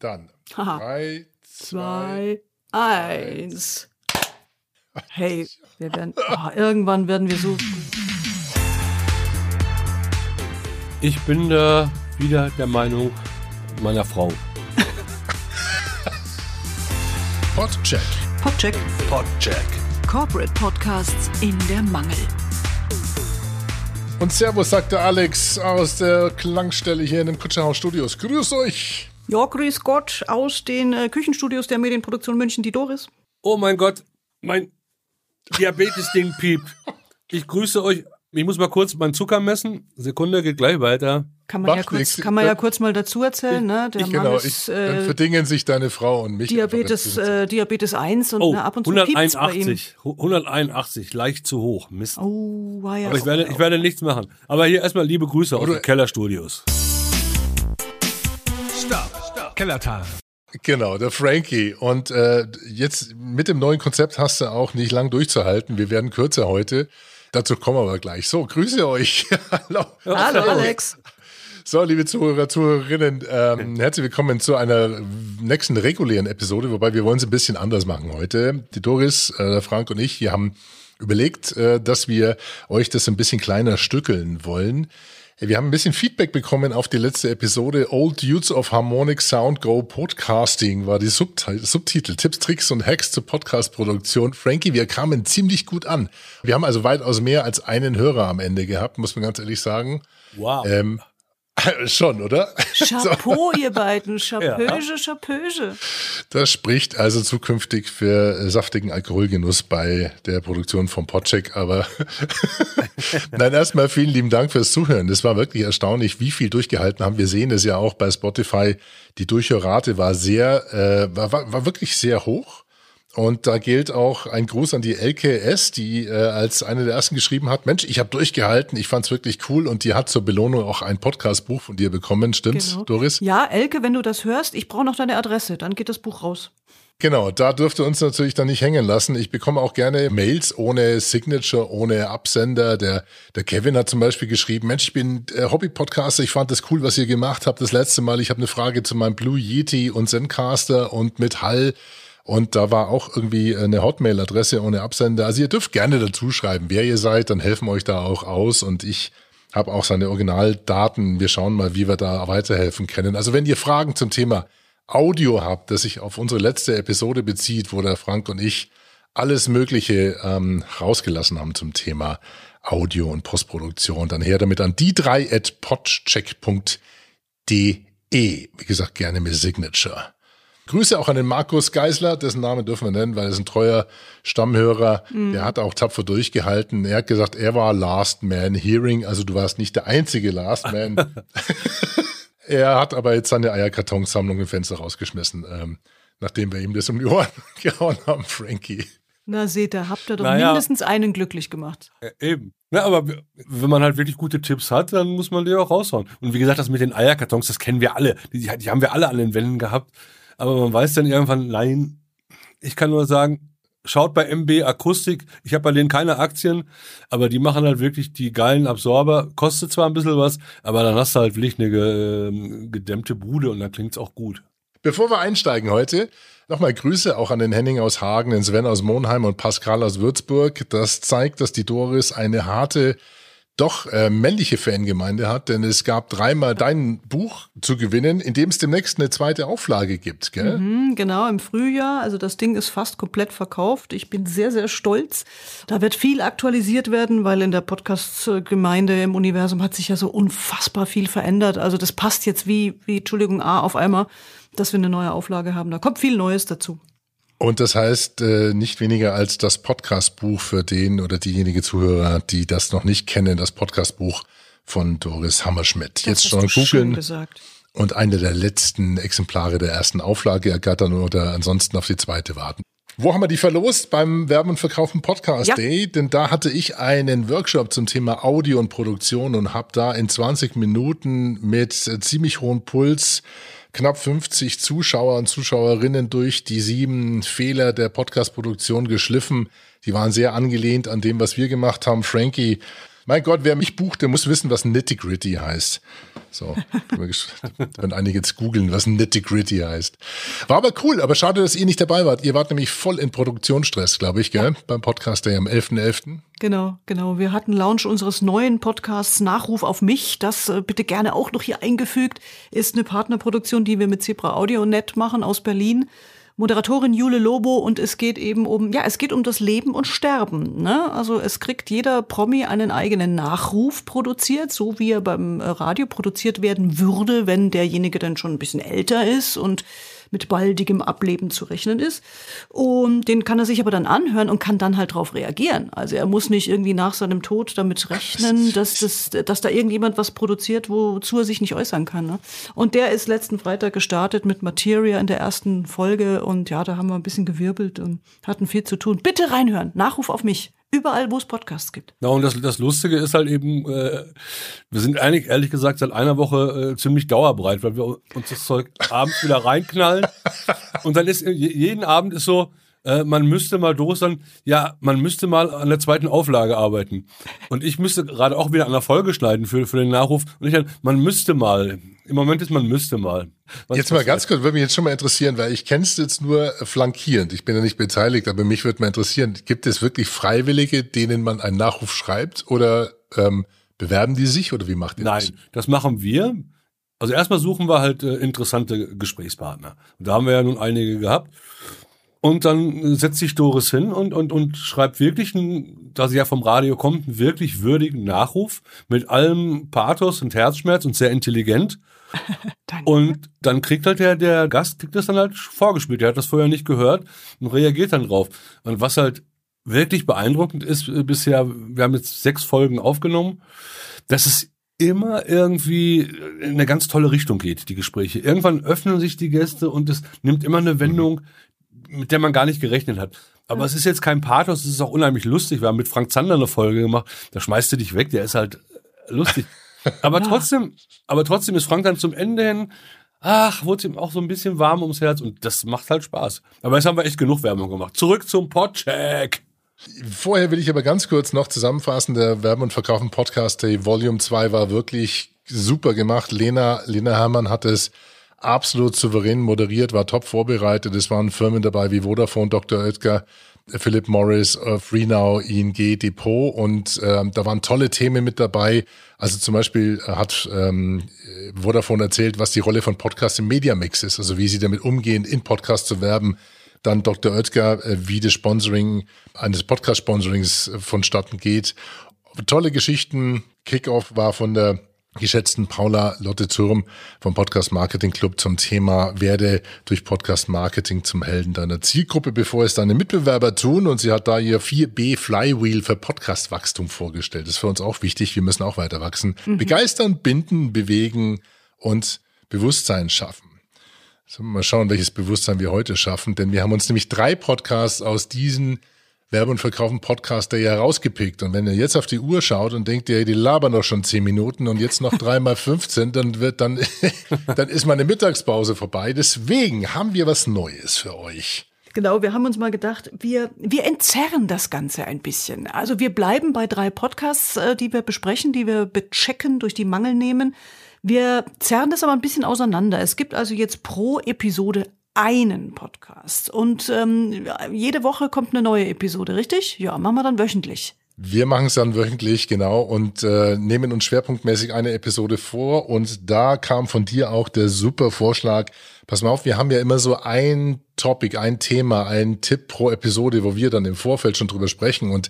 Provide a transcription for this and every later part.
Dann. Haha. Drei, Zwei, eins. Hey, wir werden, oh, irgendwann werden wir so. Ich bin da wieder der Meinung meiner Frau. Podcheck. Podcheck. Podcheck. Corporate Podcasts in der Mangel. Und Servus, sagte Alex aus der Klangstelle hier in den Kutscherhaus Studios. Grüß euch. Ja, grüß Gott aus den äh, Küchenstudios der Medienproduktion München, die Doris. Oh mein Gott, mein Diabetes-Ding piept. Ich grüße euch. Ich muss mal kurz meinen Zucker messen. Sekunde, geht gleich weiter. Kann man, ja kurz, kann man ja kurz mal dazu erzählen, ne? Der Ich, Mann genau, ist ich, dann äh, verdingen sich deine Frau und mich. Diabetes, äh, Diabetes 1 und Oh, ne, ab und zu piept's bei ihm. 181. 181, leicht zu hoch. Mist. Oh, war ja. Aber ich werde, ich werde nichts machen. Aber hier erstmal liebe Grüße aus Oder- den Kellerstudios. Stopp. Kellertal. Genau, der Frankie. Und äh, jetzt mit dem neuen Konzept hast du auch nicht lang durchzuhalten. Wir werden kürzer heute. Dazu kommen wir aber gleich. So, grüße euch. Hallo. Hallo, Alex. So, liebe Zuhörer, Zuhörerinnen, ähm, herzlich willkommen zu einer nächsten regulären Episode, wobei wir wollen es ein bisschen anders machen heute. Die Doris, äh, der Frank und ich, wir haben überlegt, äh, dass wir euch das ein bisschen kleiner stückeln wollen. Wir haben ein bisschen Feedback bekommen auf die letzte Episode. Old Dudes of Harmonic Sound Go Podcasting war die Subti- Subtitel. Tipps, Tricks und Hacks zur Podcast-Produktion. Frankie, wir kamen ziemlich gut an. Wir haben also weitaus mehr als einen Hörer am Ende gehabt, muss man ganz ehrlich sagen. Wow. Ähm, schon, oder? Chapeau, ihr beiden. Chapöge, Chapöge. Das spricht also zukünftig für saftigen Alkoholgenuss bei der Produktion vom Podcheck. Aber nein, erstmal vielen lieben Dank fürs Zuhören. Das war wirklich erstaunlich, wie viel durchgehalten haben. Wir sehen es ja auch bei Spotify. Die Durchhörrate war sehr, äh, war, war wirklich sehr hoch. Und da gilt auch ein Gruß an die LKS, die äh, als eine der ersten geschrieben hat, Mensch, ich habe durchgehalten, ich fand's wirklich cool und die hat zur Belohnung auch ein Podcastbuch von dir bekommen, stimmt's, Genau. Doris? Ja, Elke, wenn du das hörst, ich brauche noch deine Adresse, dann geht das Buch raus. Genau, da dürft ihr uns natürlich dann nicht hängen lassen. Ich bekomme auch gerne Mails ohne Signature, ohne Absender. Der, der Kevin hat zum Beispiel geschrieben, Mensch, ich bin äh, Hobby-Podcaster, ich fand das cool, was ihr gemacht habt das letzte Mal. Ich habe eine Frage zu meinem Blue Yeti und Zencaster und mit Hall. Und da war auch irgendwie eine Hotmail-Adresse ohne Absender. Also ihr dürft gerne dazu schreiben, wer ihr seid, dann helfen euch da auch aus. Und ich habe auch seine Originaldaten. Wir schauen mal, wie wir da weiterhelfen können. Also wenn ihr Fragen zum Thema Audio habt, das sich auf unsere letzte Episode bezieht, wo der Frank und ich alles Mögliche ähm, rausgelassen haben zum Thema Audio und Postproduktion, dann her damit an die drei at podcheck.de. Wie gesagt, gerne mit Signature. Grüße auch an den Markus Geisler, dessen Namen dürfen wir nennen, weil er ist ein treuer Stammhörer. Der hat auch tapfer durchgehalten. Er hat gesagt, er war Last Man Hearing, also du warst nicht der einzige Last Man. er hat aber jetzt seine Eierkartonsammlung im Fenster rausgeschmissen, ähm, nachdem wir ihm das um die Ohren gehauen haben, Frankie. Na, seht ihr, habt ihr doch Naja. mindestens einen glücklich gemacht. Ja, eben. Na, aber wenn man halt wirklich gute Tipps hat, dann muss man die auch raushauen. Und wie gesagt, das mit den Eierkartons, das kennen wir alle. Die, die haben wir alle an den Wänden gehabt. Aber man weiß dann irgendwann, nein, ich kann nur sagen, schaut bei MB Akustik. Ich habe bei denen keine Aktien, aber die machen halt wirklich die geilen Absorber. Kostet zwar ein bisschen was, aber dann hast du halt wirklich eine ge, ähm, gedämmte Bude und dann klingt's auch gut. Bevor wir einsteigen heute, nochmal Grüße auch an den Henning aus Hagen, den Sven aus Monheim und Pascal aus Würzburg. Das zeigt, dass die Doris eine harte, doch äh, männliche Fangemeinde hat, denn es gab dreimal dein Buch zu gewinnen, in dem es demnächst eine zweite Auflage gibt, gell? Hm, genau, im Frühjahr. Also das Ding ist fast komplett verkauft. Ich bin sehr, sehr stolz. Da wird viel aktualisiert werden, weil in der Podcast-Gemeinde im Universum hat sich ja so unfassbar viel verändert. Also das passt jetzt wie, wie Entschuldigung, A auf einmal, dass wir eine neue Auflage haben. Da kommt viel Neues dazu. Und das heißt äh, nicht weniger als das Podcastbuch für den oder diejenige Zuhörer, die das noch nicht kennen, das Podcastbuch von Doris Hammerschmidt. Das Jetzt schon googeln und eine der letzten Exemplare der ersten Auflage ergattern oder ansonsten auf die zweite warten. Wo haben wir die verlost? Beim Werben und Verkaufen Podcast Ja. Day. Denn da hatte ich einen Workshop zum Thema Audio und Produktion und habe da in 20 Minuten mit ziemlich hohem Puls knapp 50 Zuschauer und Zuschauerinnen durch die sieben Fehler der Podcast-Produktion geschliffen. Die waren sehr angelehnt an dem, was wir gemacht haben. Frankie, mein Gott, wer mich bucht, der muss wissen, was Nitty-Gritty heißt. So, wenn einige jetzt googeln, was Nitty Gritty heißt. War aber cool, aber schade, dass ihr nicht dabei wart. Ihr wart nämlich voll in Produktionsstress, glaube ich, gell? Beim Podcast der am 11.11. .11. Genau, genau. Wir hatten Launch unseres neuen Podcasts Nachruf auf mich. Das äh, bitte gerne auch noch hier eingefügt. Ist eine Partnerproduktion, die wir mit Zebra Audio Net machen aus Berlin. Moderatorin Jule Lobo und es geht eben um, ja, es geht um das Leben und Sterben. Ne? Also es kriegt jeder Promi einen eigenen Nachruf produziert, so wie er beim Radio produziert werden würde, wenn derjenige dann schon ein bisschen älter ist und mit baldigem Ableben zu rechnen ist. Und den kann er sich aber dann anhören und kann dann halt darauf reagieren. Also er muss nicht irgendwie nach seinem Tod damit rechnen, dass, das, dass da irgendjemand was produziert, wozu er sich nicht äußern kann. Ne? Und der ist letzten Freitag gestartet mit Materia in der ersten Folge und ja, da haben wir ein bisschen gewirbelt und hatten viel zu tun. Bitte reinhören. Nachruf auf mich. Überall, wo es Podcasts gibt. Ja, und das, das Lustige ist halt eben, äh, wir sind eigentlich ehrlich gesagt seit einer Woche äh, ziemlich dauerbreit, weil wir uns das Zeug abends wieder reinknallen. und dann ist jeden Abend ist so, äh, man müsste mal sein, ja, man müsste mal an der zweiten Auflage arbeiten. Und ich müsste gerade auch wieder an der Folge schneiden für, für den Nachruf. Und ich dann, man müsste mal. Im Moment ist man müsste mal. Was jetzt mal ganz kurz, würde mich jetzt schon mal interessieren, weil ich kenne es jetzt nur flankierend. Ich bin ja nicht beteiligt, aber mich würde mal interessieren, gibt es wirklich Freiwillige, denen man einen Nachruf schreibt oder ähm, bewerben die sich oder wie macht ihr Nein, das? Nein, das machen wir. Also erstmal suchen wir halt äh, interessante Gesprächspartner. Und da haben wir ja nun einige gehabt. Und dann setzt sich Doris hin und, und, und schreibt wirklich, einen, da sie ja vom Radio kommt, einen wirklich würdigen Nachruf mit allem Pathos und Herzschmerz und sehr intelligent. und dann kriegt halt der, der Gast, kriegt das dann halt vorgespielt. Der hat das vorher nicht gehört und reagiert dann drauf. Und was halt wirklich beeindruckend ist äh, bisher, wir haben jetzt sechs Folgen aufgenommen, dass es immer irgendwie in eine ganz tolle Richtung geht, die Gespräche. Irgendwann öffnen sich die Gäste und es nimmt immer eine Wendung, mit der man gar nicht gerechnet hat. Aber ja. es ist jetzt kein Pathos, es ist auch unheimlich lustig. Wir haben mit Frank Zander eine Folge gemacht, da schmeißt du dich weg, der ist halt lustig. Aber trotzdem, aber trotzdem ist Frank dann zum Ende hin, ach, wurde ihm auch so ein bisschen warm ums Herz und das macht halt Spaß. Aber jetzt haben wir echt genug Werbung gemacht. Zurück zum Podcheck. Vorher will ich aber ganz kurz noch zusammenfassen, der Werben und Verkaufen Podcast Day Volume 2 war wirklich super gemacht. Lena, Lena Hermann hat es absolut souverän moderiert, war top vorbereitet. Es waren Firmen dabei wie Vodafone, Dr. Oetker, Philip Morris, uh, Freenow, ING, Depot und äh, da waren tolle Themen mit dabei. Also zum Beispiel hat ähm, Vodafone erzählt, was die Rolle von Podcasts im Mediamix ist, also wie sie damit umgehen, in Podcasts zu werben. Dann Dr. Oetker, äh, wie das Sponsoring eines Podcast-Sponsorings vonstatten geht. Tolle Geschichten. Kickoff war von der geschätzten Paula Lotte Zurm vom Podcast Marketing Club zum Thema Werde durch Podcast Marketing zum Helden deiner Zielgruppe, bevor es deine Mitbewerber tun. Und sie hat da ihr 4B Flywheel für Podcast Wachstum vorgestellt. Das ist für uns auch wichtig. Wir müssen auch weiter wachsen. Mhm. Begeistern, binden, bewegen und Bewusstsein schaffen. So, mal schauen, welches Bewusstsein wir heute schaffen, denn wir haben uns nämlich drei Podcasts aus diesen Werbe- und Verkaufen Podcast ja rausgepickt. Und wenn ihr jetzt auf die Uhr schaut und denkt, ja, die labern doch schon zehn Minuten und jetzt noch dreimal 15, dann wird dann, dann ist meine Mittagspause vorbei. Deswegen haben wir was Neues für euch. Genau, wir haben uns mal gedacht, wir, wir entzerren das Ganze ein bisschen. Also wir bleiben bei drei Podcasts, äh, die wir besprechen, die wir bechecken, durch die Mangel nehmen. Wir zerren das aber ein bisschen auseinander. Es gibt also jetzt pro Episode einen Podcast. Und ähm, jede Woche kommt eine neue Episode, richtig? Ja, machen wir dann wöchentlich. Wir machen es dann wöchentlich, genau, und äh, nehmen uns schwerpunktmäßig eine Episode vor. Und da kam von dir auch der super Vorschlag. Pass mal auf, wir haben ja immer so ein Topic, ein Thema, ein Tipp pro Episode, wo wir dann im Vorfeld schon drüber sprechen. Und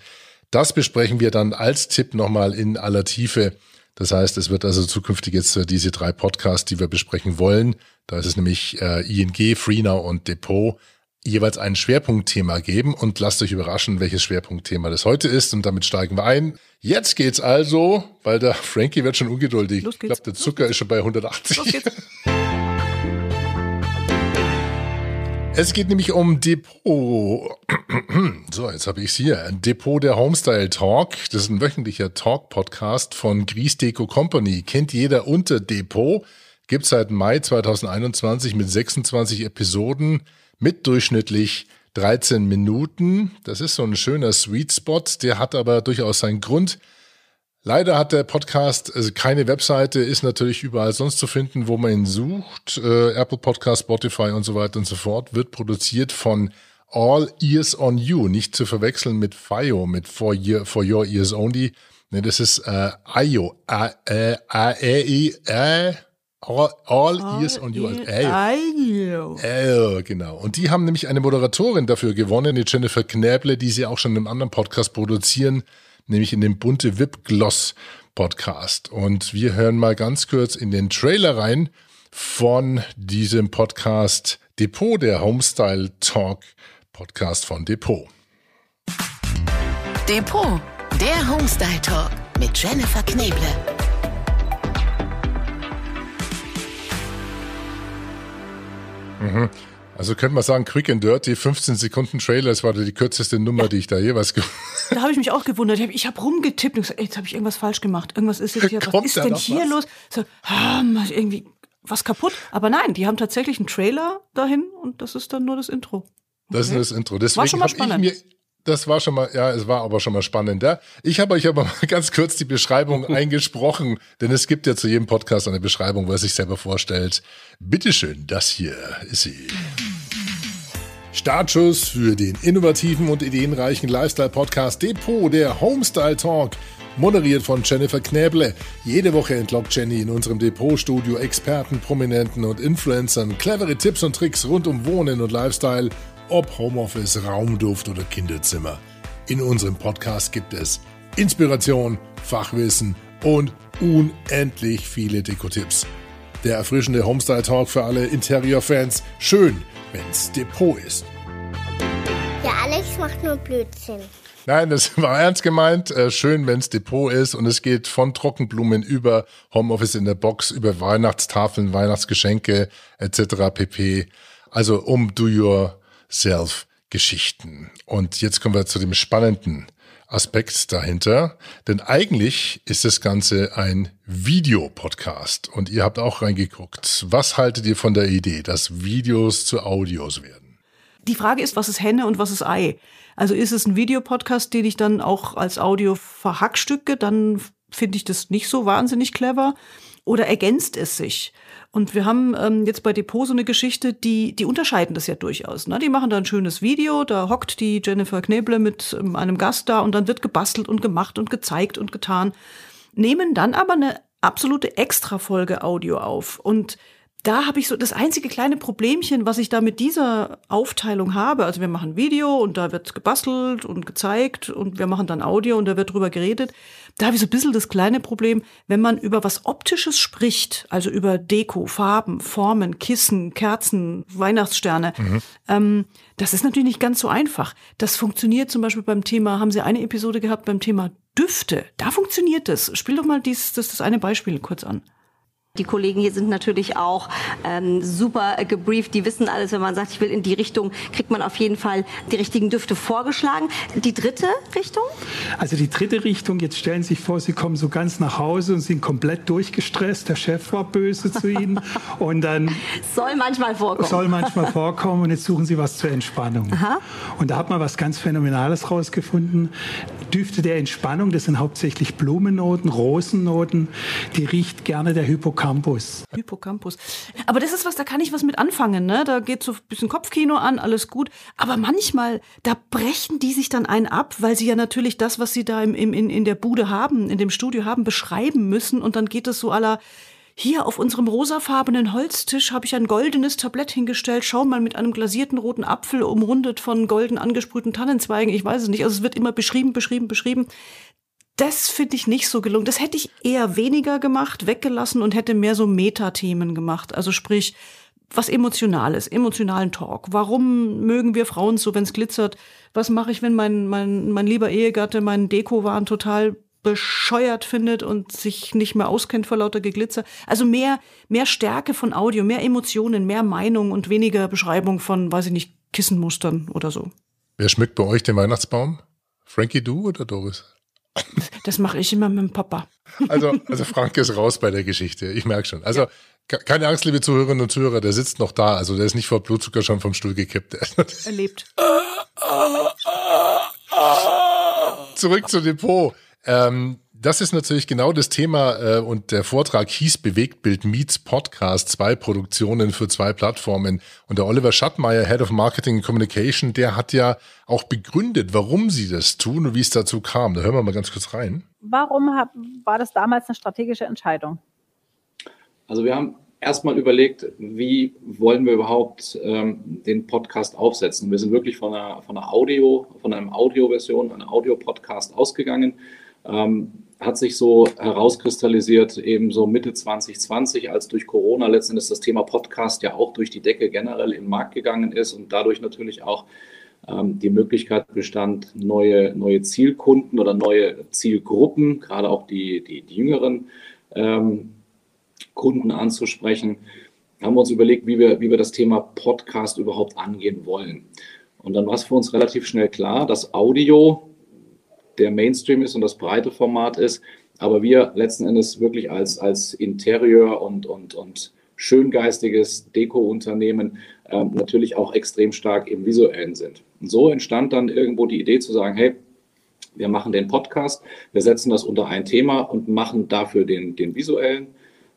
das besprechen wir dann als Tipp nochmal in aller Tiefe. Das heißt, es wird also zukünftig jetzt äh, diese drei Podcasts, die wir besprechen wollen, da ist es nämlich äh, ING, Freenow und Depot, jeweils ein Schwerpunktthema geben und lasst euch überraschen, welches Schwerpunktthema das heute ist und damit steigen wir ein. Jetzt geht's also, weil der Frankie wird schon ungeduldig. Ich glaube, der Zucker ist schon bei 180. Los geht's. Es geht nämlich um Depot. So, jetzt habe ich es hier. Depot der Homestyle Talk. Das ist ein wöchentlicher Talk-Podcast von Griesdeco Company. Kennt jeder unter Depot. Gibt seit Mai 2021 mit 26 Episoden mit durchschnittlich 13 Minuten. Das ist so ein schöner Sweet Spot. Der hat aber durchaus seinen Grund. Leider hat der Podcast also keine Webseite, ist natürlich überall sonst zu finden, wo man ihn sucht. Äh, Apple Podcast, Spotify und so weiter und so fort. Wird produziert von All Ears on You, nicht zu verwechseln mit FIO, mit For, Year, For Your Ears Only. Nee, das ist äh, IO, A, äh, A, E, äh, All, all, all Ears on You. Also, äh, genau. Und die haben nämlich eine Moderatorin dafür gewonnen, die Jennifer Knäble, die sie auch schon in einem anderen Podcast produzieren, nämlich in dem bunte Wip Gloss Podcast. Und wir hören mal ganz kurz in den Trailer rein von diesem Podcast Depot, der Homestyle Talk Podcast von Depot. Depot, der Homestyle Talk mit Jennifer Kneble. Also könnte man sagen, Quick and Dirty, 15 Sekunden Trailer, das war die kürzeste Nummer, ja. die ich da jeweils Da habe ich mich auch gewundert. Ich habe hab rumgetippt und gesagt, jetzt habe ich irgendwas falsch gemacht. Irgendwas ist jetzt hier, was ist denn hier was? los? So, ah, irgendwie was kaputt. Aber nein, die haben tatsächlich einen Trailer dahin und das ist dann nur das Intro. Das ist das Intro. Deswegen war schon mal spannend. Mir, das war schon mal, ja, es war aber schon mal spannender. Ich habe euch aber mal ganz kurz die Beschreibung eingesprochen, denn es gibt ja zu jedem Podcast eine Beschreibung, wo er sich selber vorstellt. Bitteschön, das hier ist sie. Startschuss für den innovativen und ideenreichen Lifestyle-Podcast Depot, der Homestyle Talk, moderiert von Jennifer Knäble. Jede Woche entlockt Jenny in unserem Depot-Studio Experten, Prominenten und Influencern clevere Tipps und Tricks rund um Wohnen und Lifestyle – ob Homeoffice, Raumduft oder Kinderzimmer. In unserem Podcast gibt es Inspiration, Fachwissen und unendlich viele Dekotipps. Der erfrischende Homestyle Talk für alle Interior-Fans. Schön, wenn's Depot ist. Ja, Alex macht nur Blödsinn. Nein, das war ernst gemeint. Äh, schön, wenn's Depot ist. Und es geht von Trockenblumen über Homeoffice in der Box, über Weihnachtstafeln, Weihnachtsgeschenke etc. pp. Also um Do Your Self-Geschichten. Und jetzt kommen wir zu dem spannenden Aspekt dahinter. Denn eigentlich ist das Ganze ein Videopodcast. Und ihr habt auch reingeguckt. Was haltet ihr von der Idee, dass Videos zu Audios werden? Die Frage ist, was ist Henne und was ist Ei? Also ist es ein Videopodcast, den ich dann auch als Audio verhackstücke, dann finde ich das nicht so wahnsinnig clever. Oder ergänzt es sich? Und wir haben ähm, jetzt bei Depot so eine Geschichte, die, die unterscheiden das ja durchaus. Ne? Die machen da ein schönes Video, da hockt die Jennifer Kneble mit ähm, einem Gast da und dann wird gebastelt und gemacht und gezeigt und getan, nehmen dann aber eine absolute Extra-Folge Audio auf. Und da habe ich so das einzige kleine Problemchen, was ich da mit dieser Aufteilung habe. Also wir machen Video und da wird gebastelt und gezeigt und wir machen dann Audio und da wird drüber geredet. Da habe ich so ein bisschen das kleine Problem, wenn man über was Optisches spricht, also über Deko, Farben, Formen, Kissen, Kerzen, Weihnachtssterne. Mhm. Ähm, das ist natürlich nicht ganz so einfach. Das funktioniert zum Beispiel beim Thema, haben Sie eine Episode gehabt beim Thema Düfte. Da funktioniert das. Spiel doch mal dies, das, das eine Beispiel kurz an. Die Kollegen hier sind natürlich auch ähm, super gebrieft. Die wissen alles. Wenn man sagt, ich will in die Richtung, kriegt man auf jeden Fall die richtigen Düfte vorgeschlagen. Die dritte Richtung? Also die dritte Richtung, jetzt stellen Sie sich vor, Sie kommen so ganz nach Hause und sind komplett durchgestresst. Der Chef war böse zu Ihnen. Und dann... Soll manchmal vorkommen. Soll manchmal vorkommen. Und jetzt suchen Sie was zur Entspannung. Aha. Und da hat man was ganz Phänomenales rausgefunden. Düfte der Entspannung, das sind hauptsächlich Blumennoten, Rosennoten. Die riecht gerne der Hypochonder Hippocampus. Hippocampus. Aber das ist was, da kann ich was mit anfangen, ne? Da geht so ein bisschen Kopfkino an, alles gut. Aber manchmal, da brechen die sich dann ein ab, weil sie ja natürlich das, was sie da im, im, in, in der Bude haben, in dem Studio haben, beschreiben müssen. Und dann geht es so aller, hier auf unserem rosafarbenen Holztisch habe ich ein goldenes Tablett hingestellt. Schau mal mit einem glasierten roten Apfel umrundet von golden angesprühten Tannenzweigen. Ich weiß es nicht. Also es wird immer beschrieben, beschrieben, beschrieben das finde ich nicht so gelungen. Das hätte ich eher weniger gemacht, weggelassen und hätte mehr so Metathemen gemacht. Also sprich, was Emotionales, emotionalen Talk. Warum mögen wir Frauen so, wenn es glitzert? Was mache ich, wenn mein, mein, mein lieber Ehegatte meinen Dekowaren total bescheuert findet und sich nicht mehr auskennt vor lauter Geglitzer. Also mehr, mehr Stärke von Audio, mehr Emotionen, mehr Meinung und weniger Beschreibung von, weiß ich nicht, Kissenmustern oder so. Wer schmückt bei euch den Weihnachtsbaum? Frankie, du oder Doris? Das mache ich immer mit dem Papa. Also, also Frank ist raus bei der Geschichte. Ich merke schon. Also ja. keine Angst, liebe Zuhörerinnen und Zuhörer, der sitzt noch da. Also der ist nicht vor Blutzucker schon vom Stuhl gekippt. Er lebt. Zurück zu Depot. Ähm, das ist natürlich genau das Thema äh, und der Vortrag hieß Bewegtbild Meets Podcast, zwei Produktionen für zwei Plattformen. Und der Oliver Schattmeier, Head of Marketing and Communication, der hat ja auch begründet, warum sie das tun und wie es dazu kam. Da hören wir mal ganz kurz rein. Warum hab, war das damals eine strategische Entscheidung? Also wir haben erstmal überlegt, wie wollen wir überhaupt ähm, den Podcast aufsetzen. Wir sind wirklich von einer, von einer Audio, von einem Audioversion, einer Audio-Podcast ausgegangen. Ähm, hat sich so herauskristallisiert, eben so Mitte 2020, als durch Corona letztendlich das Thema Podcast ja auch durch die Decke generell im Markt gegangen ist und dadurch natürlich auch ähm, die Möglichkeit bestand, neue, neue Zielkunden oder neue Zielgruppen, gerade auch die, die, die jüngeren ähm, Kunden anzusprechen, haben wir uns überlegt, wie wir, wie wir das Thema Podcast überhaupt angehen wollen. Und dann war es für uns relativ schnell klar, dass Audio der Mainstream ist und das breite Format ist, aber wir letzten Endes wirklich als, als Interieur und, und, und schöngeistiges Deko-Unternehmen ähm, natürlich auch extrem stark im Visuellen sind. Und so entstand dann irgendwo die Idee zu sagen, hey, wir machen den Podcast, wir setzen das unter ein Thema und machen dafür den, den visuellen,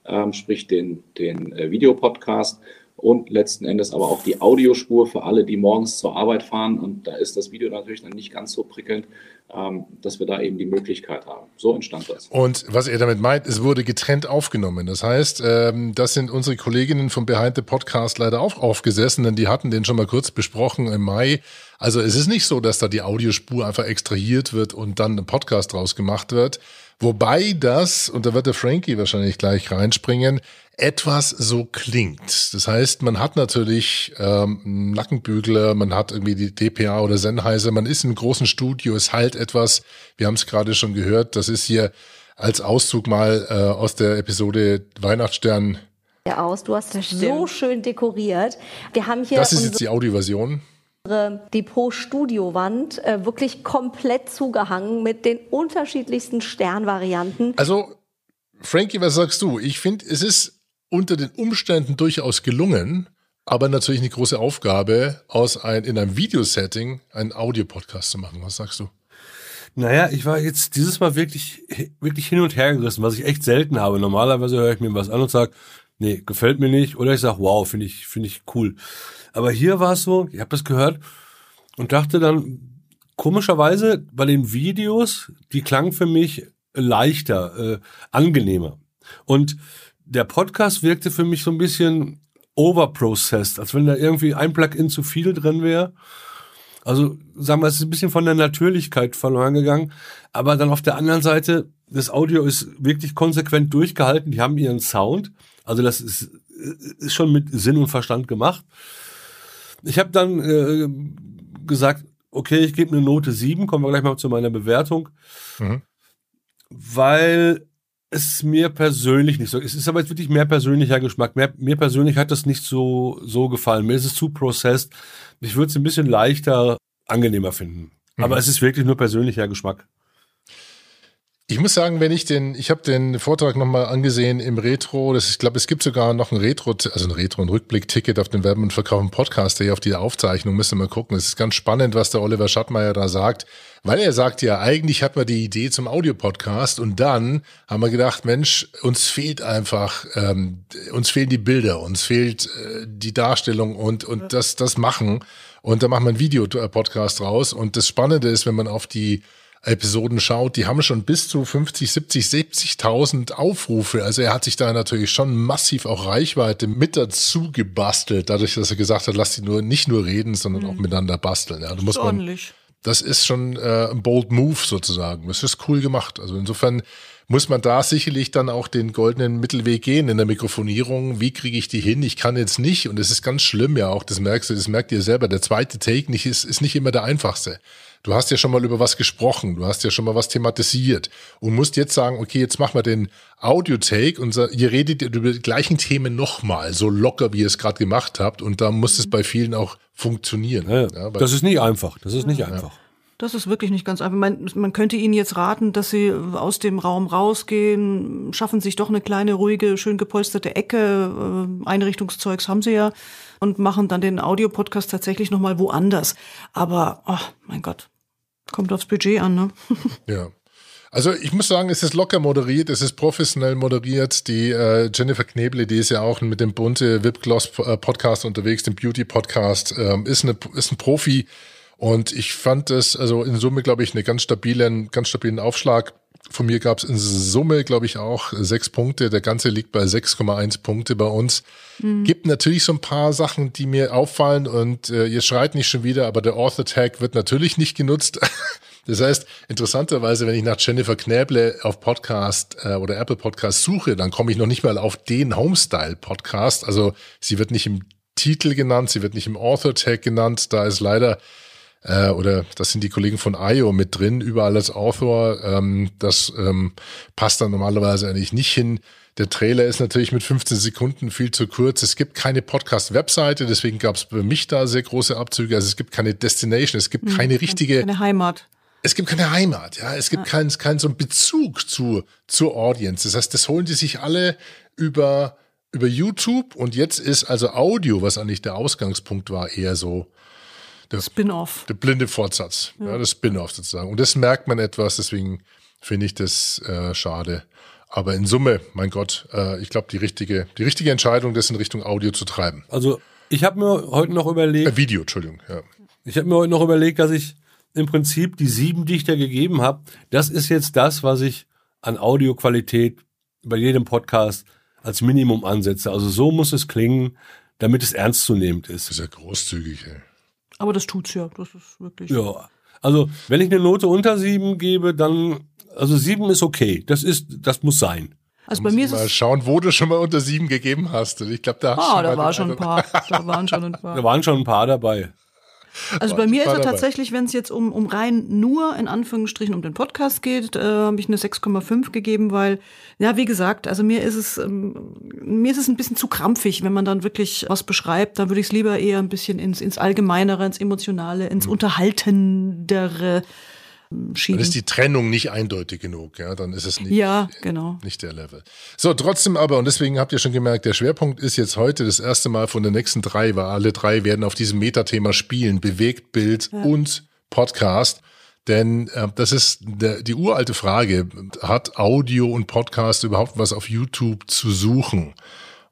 ähm, sprich den, den äh, Videopodcast und letzten Endes aber auch die Audiospur für alle, die morgens zur Arbeit fahren. Und da ist das Video natürlich dann nicht ganz so prickelnd, ähm, dass wir da eben die Möglichkeit haben. So entstand das. Und was er damit meint, es wurde getrennt aufgenommen. Das heißt, ähm, das sind unsere Kolleginnen vom Behind the Podcast leider auch aufgesessen, denn die hatten den schon mal kurz besprochen im Mai. Also es ist nicht so, dass da die Audiospur einfach extrahiert wird und dann ein Podcast draus gemacht wird. Wobei das, und da wird der Frankie wahrscheinlich gleich reinspringen, etwas so klingt. Das heißt, man hat natürlich ähm, Nackenbügler, man hat irgendwie die DPA oder Sennheiser, man ist einem großen Studio, es halt etwas, wir haben es gerade schon gehört, das ist hier als Auszug mal äh, aus der Episode Weihnachtsstern. Aus. Du hast das so schön dekoriert. Wir haben hier das ist jetzt die Audioversion Depot-Studio-Wand äh, wirklich komplett zugehangen mit den unterschiedlichsten Sternvarianten. Also, Frankie, was sagst du? Ich finde, es ist unter den Umständen durchaus gelungen, aber natürlich eine große Aufgabe, aus ein, in einem Videosetting einen Audiopodcast zu machen. Was sagst du? Naja, ich war jetzt dieses Mal wirklich, wirklich hin und her gerissen, was ich echt selten habe. Normalerweise höre ich mir was an und sage, nee, gefällt mir nicht. Oder ich sage, wow, finde ich, finde ich cool. Aber hier war es so, ich habe das gehört und dachte dann, komischerweise bei den Videos, die klangen für mich leichter, äh, angenehmer. Und der Podcast wirkte für mich so ein bisschen overprocessed, als wenn da irgendwie ein Plugin zu viel drin wäre. Also sagen wir, es ist ein bisschen von der Natürlichkeit verloren gegangen. Aber dann auf der anderen Seite, das Audio ist wirklich konsequent durchgehalten. Die haben ihren Sound. Also das ist, ist schon mit Sinn und Verstand gemacht. Ich habe dann äh, gesagt, okay, ich gebe eine Note 7, kommen wir gleich mal zu meiner Bewertung. Mhm. Weil es mir persönlich nicht so. Es ist aber jetzt wirklich mehr persönlicher Geschmack. Mehr, mir persönlich hat das nicht so, so gefallen. Mir ist es zu processed. Ich würde es ein bisschen leichter, angenehmer finden. Mhm. Aber es ist wirklich nur persönlicher Geschmack. Ich muss sagen, wenn ich den, ich habe den Vortrag nochmal angesehen im Retro, das, ich glaube, es gibt sogar noch ein Retro, also ein Retro, ein Rückblick-Ticket auf den Werben und Verkaufen Podcast, der hier auf die Aufzeichnung, müssen wir mal gucken. Es ist ganz spannend, was der Oliver Schattmeier da sagt, weil er sagt ja, eigentlich hat man die Idee zum Audiopodcast und dann haben wir gedacht, Mensch, uns fehlt einfach, ähm, uns fehlen die Bilder, uns fehlt äh, die Darstellung und, und das, das Machen. Und da machen wir einen Videopodcast raus. Und das Spannende ist, wenn man auf die Episoden schaut, die haben schon bis zu 50, 70, 70.000 Aufrufe. Also er hat sich da natürlich schon massiv auch Reichweite mit dazu gebastelt, dadurch, dass er gesagt hat, lass die nur nicht nur reden, sondern mhm. auch miteinander basteln. Ja, da muss man, ordentlich. Das ist schon äh, ein bold Move sozusagen. Das ist cool gemacht. Also insofern muss man da sicherlich dann auch den goldenen Mittelweg gehen in der Mikrofonierung. Wie kriege ich die hin? Ich kann jetzt nicht, und es ist ganz schlimm ja auch, das merkst du, das merkt ihr selber, der zweite Take nicht, ist, ist nicht immer der einfachste. Du hast ja schon mal über was gesprochen, du hast ja schon mal was thematisiert und musst jetzt sagen, okay, jetzt machen wir den Audio-Take und ihr redet über die gleichen Themen nochmal, so locker, wie ihr es gerade gemacht habt und da muss es bei vielen auch funktionieren. Ja, ja, das ist nicht einfach, das ist nicht ja. einfach. Das ist wirklich nicht ganz einfach. Man, man, könnte Ihnen jetzt raten, dass Sie aus dem Raum rausgehen, schaffen sich doch eine kleine, ruhige, schön gepolsterte Ecke. Äh, Einrichtungszeugs haben Sie ja und machen dann den Audiopodcast tatsächlich nochmal woanders. Aber, oh mein Gott, Kommt aufs Budget an, ne? ja. Also ich muss sagen, es ist locker moderiert, es ist professionell moderiert. Die äh, Jennifer Kneble, die ist ja auch mit dem bunte Wipgloss äh, Podcast unterwegs, dem Beauty Podcast, ähm, ist, eine, ist ein Profi. Und ich fand es, also in Summe, glaube ich, eine ganz stabilen, ganz stabilen Aufschlag. Von mir gab es in Summe, glaube ich, auch sechs Punkte. Der ganze liegt bei 6,1 Punkte bei uns. Mhm. Gibt natürlich so ein paar Sachen, die mir auffallen und äh, ihr schreit nicht schon wieder, aber der Author Tag wird natürlich nicht genutzt. Das heißt, interessanterweise, wenn ich nach Jennifer Knäble auf Podcast äh, oder Apple Podcast suche, dann komme ich noch nicht mal auf den Homestyle Podcast. Also sie wird nicht im Titel genannt, sie wird nicht im Author Tag genannt. Da ist leider äh, oder das sind die Kollegen von IO mit drin, überall als Author. Ähm, das ähm, passt dann normalerweise eigentlich nicht hin. Der Trailer ist natürlich mit 15 Sekunden viel zu kurz. Es gibt keine Podcast-Webseite, deswegen gab es für mich da sehr große Abzüge. Also es gibt keine Destination, es gibt hm, keine richtige. Keine Heimat es gibt keine Heimat, ja, es gibt ja. keinen keinen so einen Bezug zu zur Audience. Das heißt, das holen die sich alle über über YouTube und jetzt ist also Audio, was eigentlich der Ausgangspunkt war, eher so der Spin-off. Der blinde Fortsatz, ja. ja das Spin-off sozusagen. Und das merkt man etwas, deswegen finde ich das äh, schade. Aber in Summe, mein Gott, äh, ich glaube, die richtige, die richtige Entscheidung, das in Richtung Audio zu treiben. Also ich habe mir heute noch überlegt. Äh, Video, Entschuldigung, ja. Ich habe mir heute noch überlegt, dass ich im Prinzip die sieben, die ich da gegeben habe, das ist jetzt das, was ich an Audioqualität bei jedem Podcast als Minimum ansetze. Also so muss es klingen, damit es ernstzunehmend ist. Das ist ja großzügig, ey. Aber das tut's ja. Das ist wirklich. Ja. Also, wenn ich eine Note unter sieben gebe, dann, also sieben ist okay. Das ist, das muss sein. Also bei mir ist mal schauen, wo du schon mal unter sieben gegeben hast. Ich glaube, da hast ah, da war schon ein paar. Da waren schon ein paar. Da waren schon ein paar dabei. Also bei mir ist es tatsächlich, wenn es jetzt um, um rein nur in Anführungsstrichen um den Podcast geht, äh, habe ich eine 6,5 gegeben, weil, ja, wie gesagt, also mir ist es, ähm, mir ist es ein bisschen zu krampfig, wenn man dann wirklich was beschreibt, dann würde ich es lieber eher ein bisschen ins, ins Allgemeinere, ins Emotionale, ins mhm. Unterhaltendere schieben. Dann ist die Trennung nicht eindeutig genug, ja, dann ist es nicht, ja, genau. nicht der Level. So, trotzdem aber, und deswegen habt ihr schon gemerkt, der Schwerpunkt ist jetzt heute das erste Mal von den nächsten drei, weil alle drei werden auf diesem Metathema spielen, Bewegtbild ja. und Podcast. Denn äh, das ist der, die uralte Frage, hat Audio und Podcast überhaupt was auf YouTube zu suchen?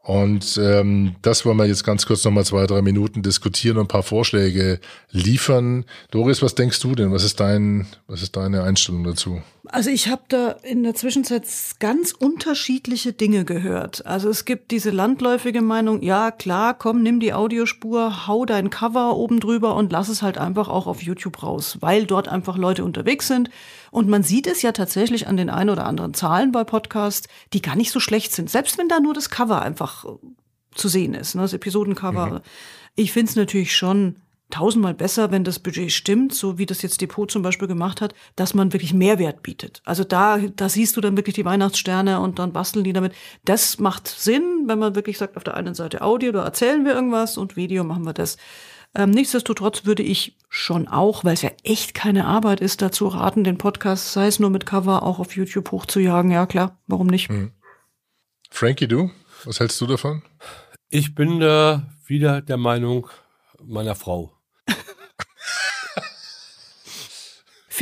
Und ähm, das wollen wir jetzt ganz kurz nochmal zwei, drei Minuten diskutieren und ein paar Vorschläge liefern. Doris, was denkst du denn? Was ist dein, was ist deine Einstellung dazu? Also ich habe da in der Zwischenzeit ganz unterschiedliche Dinge gehört. Also es gibt diese landläufige Meinung, ja klar, komm, nimm die Audiospur, hau dein Cover oben drüber und lass es halt einfach auch auf YouTube raus, weil dort einfach Leute unterwegs sind. Und man sieht es ja tatsächlich an den ein oder anderen Zahlen bei Podcasts, die gar nicht so schlecht sind. Selbst wenn da nur das Cover einfach äh, zu sehen ist, ne, das Episodencover. Mhm. Ich finde es natürlich schon tausendmal besser, wenn das Budget stimmt, so wie das jetzt Depot zum Beispiel gemacht hat, dass man wirklich Mehrwert bietet. Also da, da siehst du dann wirklich die Weihnachtssterne und dann basteln die damit. Das macht Sinn, wenn man wirklich sagt, auf der einen Seite Audio, da erzählen wir irgendwas und Video machen wir das. Ähm, nichtsdestotrotz würde ich schon auch, weil es ja echt keine Arbeit ist, dazu raten, den Podcast, sei es nur mit Cover, auch auf YouTube hochzujagen. Ja, klar, warum nicht? Mhm. Frankie, du? Was hältst du davon? Ich bin da wieder der Meinung meiner Frau.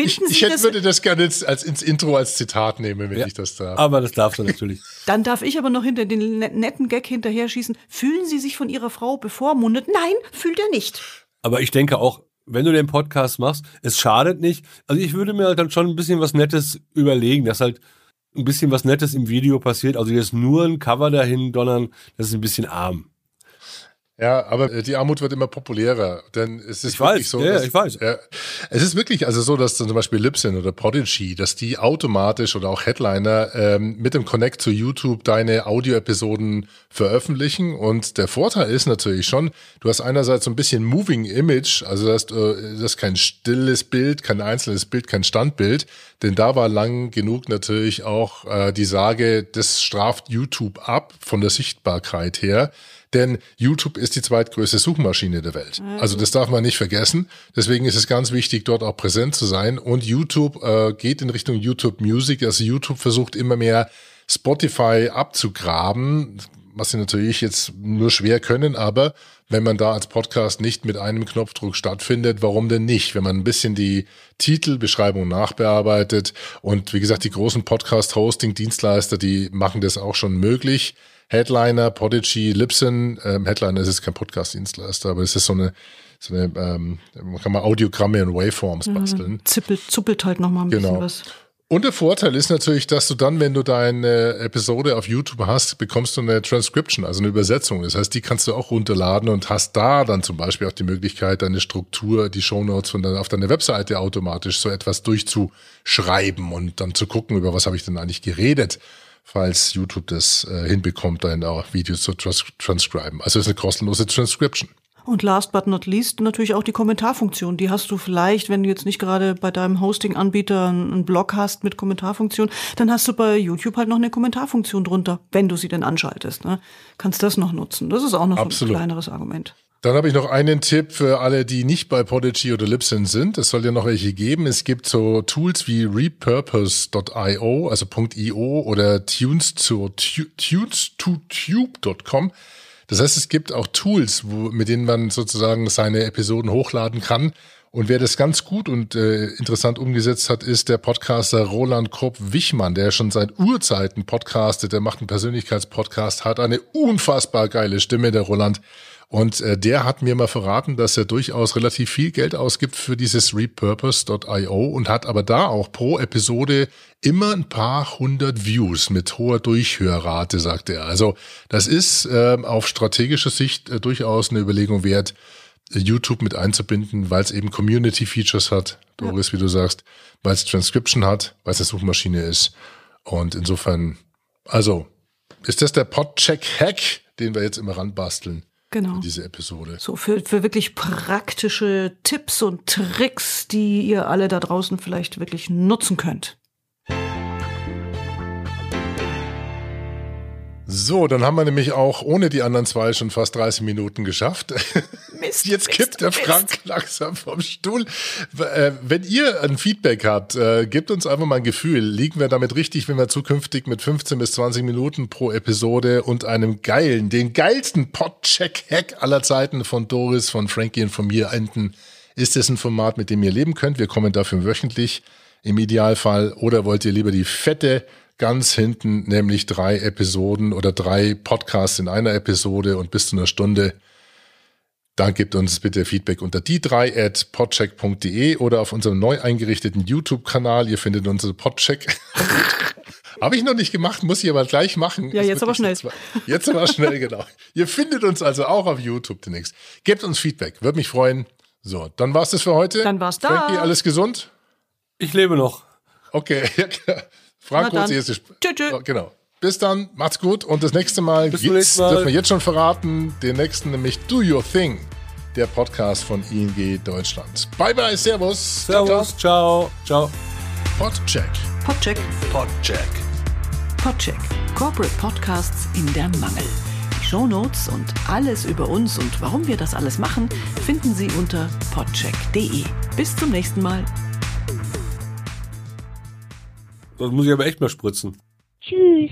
Finden ich, ich hätte, würde das gerne als, als ins Intro als Zitat nehmen, wenn ja, ich das darf. Aber das darfst du natürlich. Dann darf ich aber noch hinter den netten Gag hinterher schießen. Fühlen Sie sich von Ihrer Frau bevormundet? Nein, fühlt er nicht. Aber ich denke auch, wenn du den Podcast machst, es schadet nicht. Also ich würde mir halt dann schon ein bisschen was Nettes überlegen, dass halt ein bisschen was Nettes im Video passiert. Also jetzt nur ein Cover dahin donnern, das ist ein bisschen arm. Ja, aber äh, die Armut wird immer populärer, denn es ist ich wirklich weiß, so. Ja, dass, ich weiß. Ja, es ist wirklich also so, dass zum Beispiel Libsyn oder Prodigy, dass die automatisch oder auch Headliner ähm, mit dem Connect zu YouTube deine Audio-Episoden veröffentlichen. Und der Vorteil ist natürlich schon, du hast einerseits so ein bisschen Moving Image, also das, äh, das ist kein stilles Bild, kein einzelnes Bild, kein Standbild, denn da war lang genug natürlich auch äh, die Sage, das straft YouTube ab von der Sichtbarkeit her. Denn YouTube ist die zweitgrößte Suchmaschine der Welt. Also das darf man nicht vergessen. Deswegen ist es ganz wichtig, dort auch präsent zu sein. Und YouTube äh, geht in Richtung YouTube Music. Also YouTube versucht immer mehr Spotify abzugraben. was sie natürlich jetzt nur schwer können, aber wenn man da als Podcast nicht mit einem Knopfdruck stattfindet, warum denn nicht? Wenn man ein bisschen die Titelbeschreibung nachbearbeitet und wie gesagt, die großen Podcast-Hosting-Dienstleister, die machen das auch schon möglich. Headliner, Podigy, Libsyn, ähm, Headliner ist jetzt kein Podcast-Dienstleister, aber es ist so eine, so eine ähm, man kann mal Audiogramme und Waveforms basteln. Mhm. Zippelt, zuppelt halt nochmal ein Genau. bisschen was. Und der Vorteil ist natürlich, dass du dann, wenn du deine Episode auf YouTube hast, bekommst du eine Transcription, also eine Übersetzung. Das heißt, die kannst du auch runterladen und hast da dann zum Beispiel auch die Möglichkeit, deine Struktur, die Shownotes von deiner, auf deiner Webseite automatisch so etwas durchzuschreiben und dann zu gucken, über was habe ich denn eigentlich geredet, falls YouTube das äh, hinbekommt, dann auch Videos zu trans transcriben. Also es ist eine kostenlose Transcription. Und last but not least natürlich auch die Kommentarfunktion. Die hast du vielleicht, wenn du jetzt nicht gerade bei deinem Hosting-Anbieter einen Blog hast mit Kommentarfunktion, dann hast du bei YouTube halt noch eine Kommentarfunktion drunter, wenn du sie denn anschaltest. Ne? Kannst das noch nutzen. Das ist auch noch so Absolut. ein kleineres Argument. Dann habe ich noch einen Tipp für alle, die nicht bei Podigy oder Libsyn sind. Es soll ja noch welche geben. Es gibt so Tools wie repurpose.io, also .io oder tunes to, tunes to tube.com. Das heißt, es gibt auch Tools, wo, mit denen man sozusagen seine Episoden hochladen kann. Und wer das ganz gut und äh, interessant umgesetzt hat, ist der Podcaster Roland Krupp-Wichmann, der schon seit Urzeiten podcastet. Der macht einen Persönlichkeitspodcast, hat eine unfassbar geile Stimme, der Roland. Und äh, der hat mir mal verraten, dass er durchaus relativ viel Geld ausgibt für dieses repurpose.io und hat aber da auch pro Episode immer ein paar hundert Views mit hoher Durchhörrate, sagt er. Also das ist äh, auf strategischer Sicht äh, durchaus eine Überlegung wert, YouTube mit einzubinden, weil es eben Community Features hat, Doris, wie du sagst, weil es Transcription hat, weil es eine Suchmaschine ist. Und insofern, also, ist das der Podcheck-Hack, den wir jetzt immer ranbasteln? Genau. in diese Episode. So für, für wirklich praktische Tipps und Tricks, die ihr alle da draußen vielleicht wirklich nutzen könnt. So, dann haben wir nämlich auch ohne die anderen zwei schon fast 30 Minuten geschafft. Mist, Jetzt Mist, kippt der Mist. Frank langsam vom Stuhl. Äh, Wenn ihr ein Feedback habt, äh, gebt uns einfach mal ein Gefühl. Liegen wir damit richtig, wenn wir zukünftig mit 15 bis 20 Minuten pro Episode und einem geilen, den geilsten Podcheck-Hack aller Zeiten von Doris, von Frankie und von mir enden? Ist es ein Format, mit dem ihr leben könnt? Wir kommen dafür wöchentlich im Idealfall. Oder wollt ihr lieber die fette ganz hinten, nämlich drei Episoden oder drei Podcasts in einer Episode und bis zu einer Stunde? Dann gebt uns bitte Feedback unter die3 at podcheck.de oder auf unserem neu eingerichteten YouTube-Kanal. Ihr findet unsere Podcheck. Habe ich noch nicht gemacht, muss ich aber gleich machen. Ja, jetzt aber schnell. Jetzt aber schnell, genau. Ihr findet uns also auch auf YouTube demnächst. Gebt uns Feedback, würde mich freuen. So, dann war's das für heute. Dann war's da. Frankie, alles gesund? Ich lebe noch. Okay. Frank, Na dann. Sp Tschö, tschö. Ja, Genau. Bis dann, macht's gut und das nächste Mal Bis nächsten Mal. dürfen wir jetzt schon verraten, den nächsten nämlich Do Your Thing, der Podcast von ING Deutschland. Bye bye, Servus. Servus, ciao, ciao. Podcheck. Podcheck. Podcheck. Podcheck. Corporate Podcasts in der Mangel. Die Shownotes und alles über uns und warum wir das alles machen, finden Sie unter podcheck.de. Bis zum nächsten Mal. Das muss ich aber echt mal spritzen. Tschüss.